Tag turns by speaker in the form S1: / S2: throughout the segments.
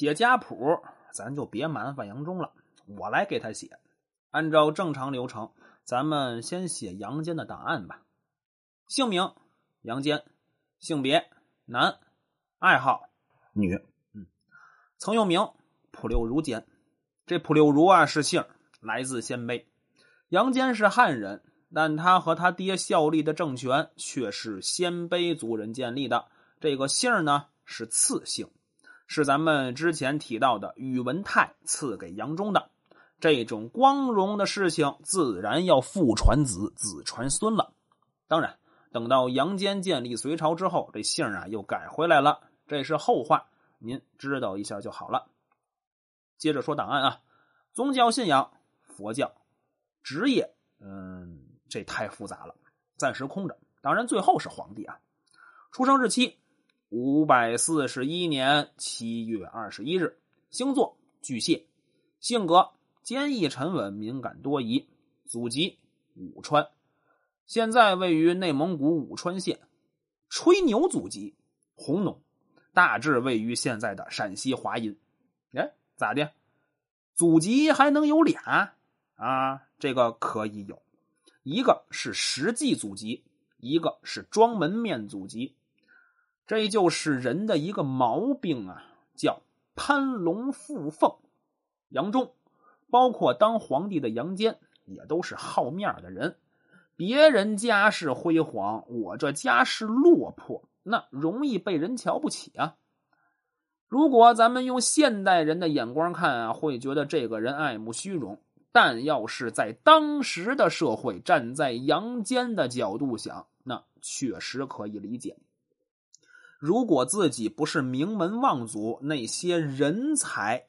S1: 写家谱，咱就别麻烦杨忠了，我来给他写。按照正常流程，咱们先写杨坚的档案吧。姓名：杨坚，性别：男，爱好：女。嗯，曾用名：普六如坚。这普六如啊是姓，来自鲜卑。杨坚是汉人，但他和他爹效力的政权却是鲜卑族人建立的。这个姓呢是次姓。是咱们之前提到的宇文泰赐给杨忠的这种光荣的事情，自然要父传子，子传孙了。当然，等到杨坚建立隋朝之后，这姓啊又改回来了，这是后话，您知道一下就好了。接着说档案啊，宗教信仰佛教，职业嗯，这太复杂了，暂时空着。当然，最后是皇帝啊，出生日期。五百四十一年七月二十一日，星座巨蟹，性格坚毅沉稳、敏感多疑，祖籍武川，现在位于内蒙古武川县。吹牛祖籍红农，大致位于现在的陕西华阴。哎，咋的？祖籍还能有俩啊？这个可以有，一个是实际祖籍，一个是装门面祖籍。这就是人的一个毛病啊，叫攀龙附凤。杨忠，包括当皇帝的杨坚，也都是好面的人。别人家世辉煌，我这家世落魄，那容易被人瞧不起啊。如果咱们用现代人的眼光看啊，会觉得这个人爱慕虚荣。但要是在当时的社会，站在杨坚的角度想，那确实可以理解。如果自己不是名门望族，那些人才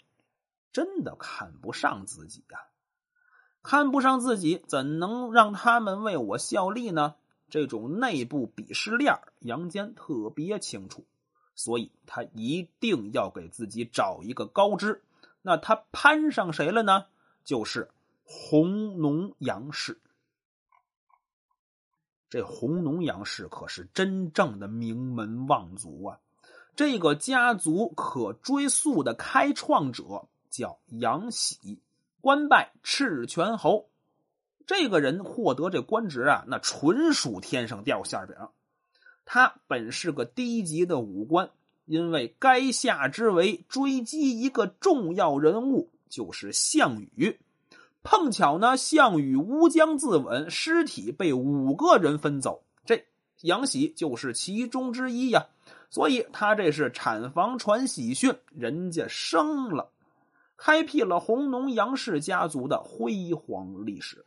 S1: 真的看不上自己呀！看不上自己，怎能让他们为我效力呢？这种内部鄙视链，杨坚特别清楚，所以他一定要给自己找一个高枝。那他攀上谁了呢？就是弘农杨氏。这弘农杨氏可是真正的名门望族啊！这个家族可追溯的开创者叫杨喜，官拜赤泉侯。这个人获得这官职啊，那纯属天上掉馅饼。他本是个低级的武官，因为垓下之围追击一个重要人物，就是项羽。碰巧呢，项羽乌江自刎，尸体被五个人分走，这杨喜就是其中之一呀。所以他这是产房传喜讯，人家生了，开辟了弘农杨氏家族的辉煌历史。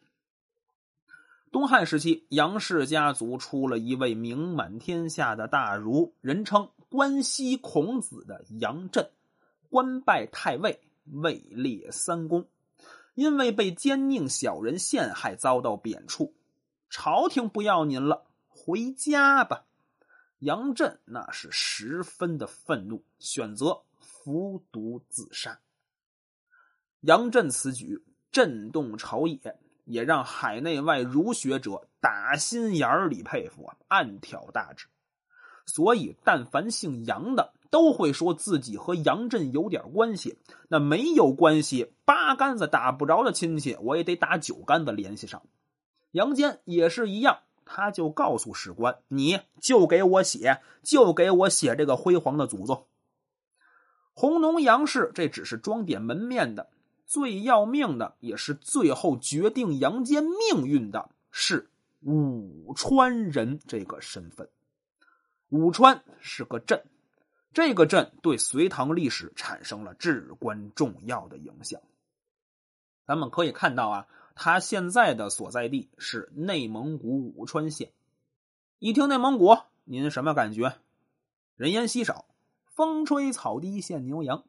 S1: 东汉时期，杨氏家族出了一位名满天下的大儒，人称关西孔子的杨震，官拜太尉，位列三公。因为被奸佞小人陷害，遭到贬黜，朝廷不要您了，回家吧。杨震那是十分的愤怒，选择服毒自杀。杨震此举震动朝野，也让海内外儒学者打心眼里佩服啊，暗挑大指。所以，但凡姓杨的。都会说自己和杨震有点关系，那没有关系，八竿子打不着的亲戚，我也得打九竿子联系上。杨坚也是一样，他就告诉史官：“你就给我写，就给我写这个辉煌的祖宗。”弘农杨氏这只是装点门面的，最要命的也是最后决定杨坚命运的是武川人这个身份。武川是个镇。这个镇对隋唐历史产生了至关重要的影响。咱们可以看到啊，他现在的所在地是内蒙古武川县。一听内蒙古，您什么感觉？人烟稀少，风吹草低见牛羊。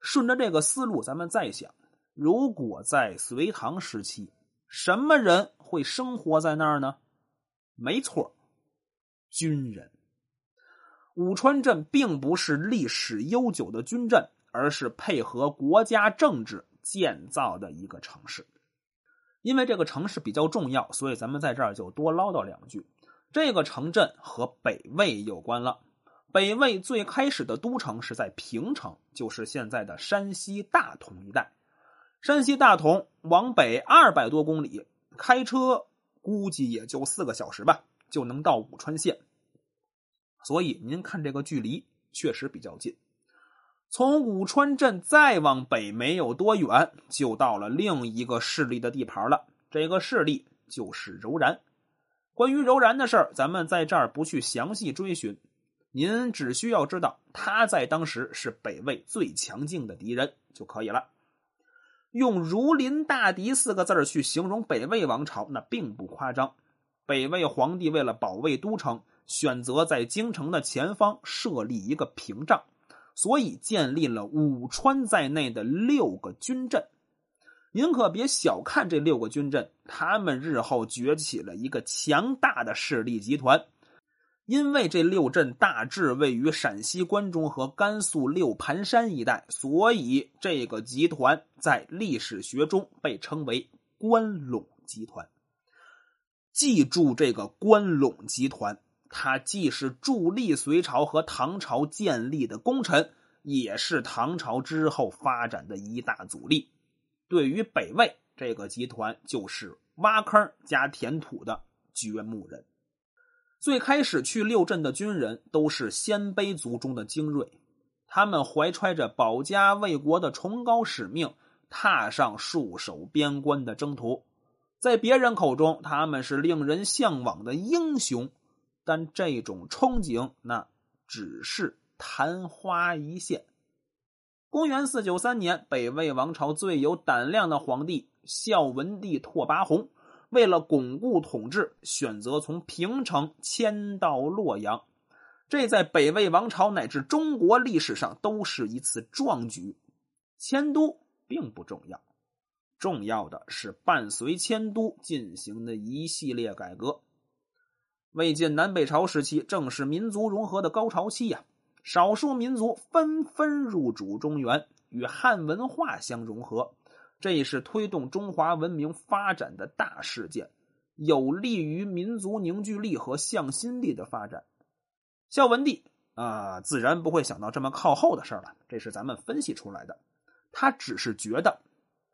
S1: 顺着这个思路，咱们再想，如果在隋唐时期，什么人会生活在那儿呢？没错，军人。武川镇并不是历史悠久的军镇，而是配合国家政治建造的一个城市。因为这个城市比较重要，所以咱们在这儿就多唠叨两句。这个城镇和北魏有关了。北魏最开始的都城是在平城，就是现在的山西大同一带。山西大同往北二百多公里，开车估计也就四个小时吧，就能到武川县。所以您看这个距离确实比较近。从武川镇再往北没有多远，就到了另一个势力的地盘了。这个势力就是柔然。关于柔然的事儿，咱们在这儿不去详细追寻。您只需要知道，他在当时是北魏最强劲的敌人就可以了。用“如临大敌”四个字去形容北魏王朝，那并不夸张。北魏皇帝为了保卫都城，选择在京城的前方设立一个屏障，所以建立了武川在内的六个军镇。您可别小看这六个军镇，他们日后崛起了一个强大的势力集团。因为这六镇大致位于陕西关中和甘肃六盘山一带，所以这个集团在历史学中被称为关陇集团。记住这个关陇集团，他既是助力隋朝和唐朝建立的功臣，也是唐朝之后发展的一大阻力。对于北魏，这个集团就是挖坑加填土的掘墓人。最开始去六镇的军人都是鲜卑族中的精锐，他们怀揣着保家卫国的崇高使命，踏上戍守边关的征途。在别人口中，他们是令人向往的英雄，但这种憧憬那只是昙花一现。公元四九三年，北魏王朝最有胆量的皇帝孝文帝拓跋宏。为了巩固统治，选择从平城迁到洛阳，这在北魏王朝乃至中国历史上都是一次壮举。迁都并不重要，重要的是伴随迁都进行的一系列改革。魏晋南北朝时期正是民族融合的高潮期呀，少数民族纷纷入主中原，与汉文化相融合。这也是推动中华文明发展的大事件，有利于民族凝聚力和向心力的发展。孝文帝啊，自然不会想到这么靠后的事儿了，这是咱们分析出来的。他只是觉得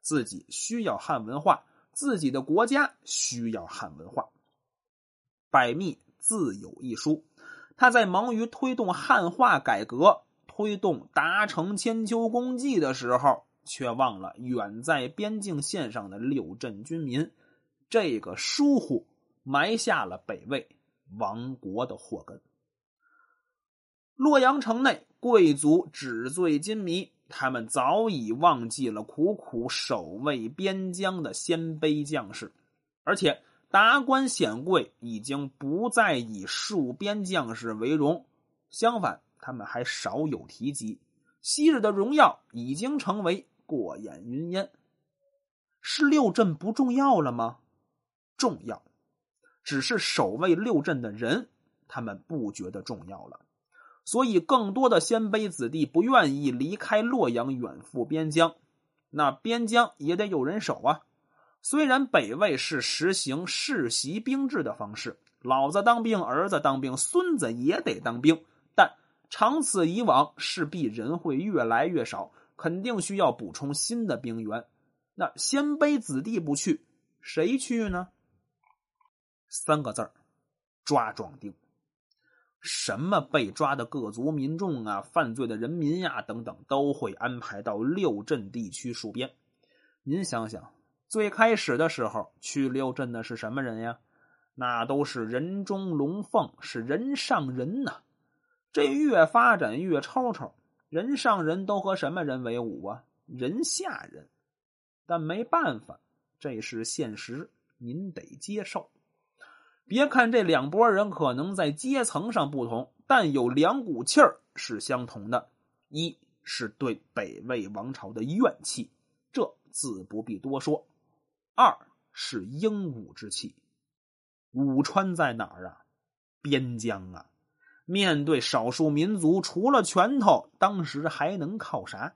S1: 自己需要汉文化，自己的国家需要汉文化。百密自有一疏，他在忙于推动汉化改革、推动达成千秋功绩的时候。却忘了远在边境线上的六镇军民，这个疏忽埋下了北魏亡国的祸根。洛阳城内贵族纸醉金迷，他们早已忘记了苦苦守卫边疆的鲜卑将士，而且达官显贵已经不再以戍边将士为荣，相反，他们还少有提及昔日的荣耀已经成为。过眼云烟，是六镇不重要了吗？重要，只是守卫六镇的人，他们不觉得重要了。所以，更多的鲜卑子弟不愿意离开洛阳，远赴边疆。那边疆也得有人守啊。虽然北魏是实行世袭兵制的方式，老子当兵，儿子当兵，孙子也得当兵，但长此以往，势必人会越来越少。肯定需要补充新的兵源，那鲜卑子弟不去，谁去呢？三个字儿：抓壮丁。什么被抓的各族民众啊，犯罪的人民呀，等等，都会安排到六镇地区戍边。您想想，最开始的时候去六镇的是什么人呀？那都是人中龙凤，是人上人呐。这越发展越吵吵。人上人都和什么人为伍啊？人下人，但没办法，这是现实，您得接受。别看这两拨人可能在阶层上不同，但有两股气儿是相同的：一是对北魏王朝的怨气，这自不必多说；二是英武之气。武川在哪儿啊？边疆啊！面对少数民族，除了拳头，当时还能靠啥？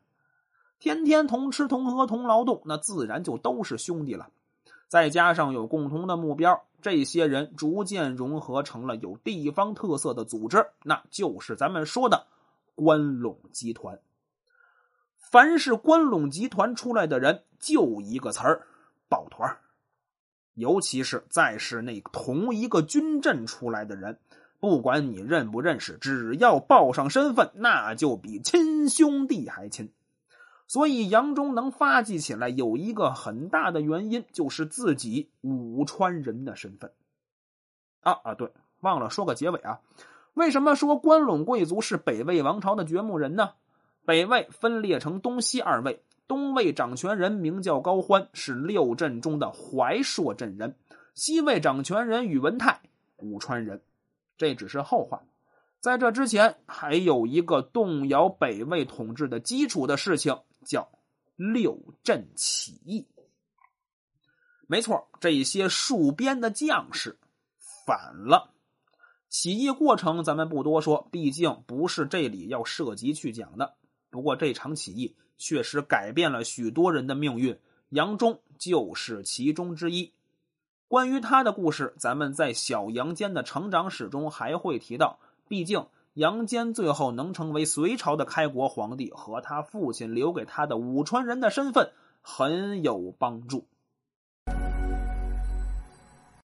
S1: 天天同吃同喝同劳动，那自然就都是兄弟了。再加上有共同的目标，这些人逐渐融合成了有地方特色的组织，那就是咱们说的关陇集团。凡是关陇集团出来的人，就一个词儿：抱团尤其是再是那同一个军阵出来的人。不管你认不认识，只要报上身份，那就比亲兄弟还亲。所以杨忠能发迹起来，有一个很大的原因，就是自己武川人的身份。啊啊，对，忘了说个结尾啊。为什么说关陇贵族是北魏王朝的掘墓人呢？北魏分裂成东西二魏，东魏掌权人名叫高欢，是六镇中的怀朔镇人；西魏掌权人宇文泰，武川人。这只是后话，在这之前还有一个动摇北魏统治的基础的事情，叫六镇起义。没错，这些戍边的将士反了。起义过程咱们不多说，毕竟不是这里要涉及去讲的。不过这场起义确实改变了许多人的命运，杨忠就是其中之一。关于他的故事，咱们在小杨坚的成长史中还会提到。毕竟杨坚最后能成为隋朝的开国皇帝，和他父亲留给他的武川人的身份很有帮助。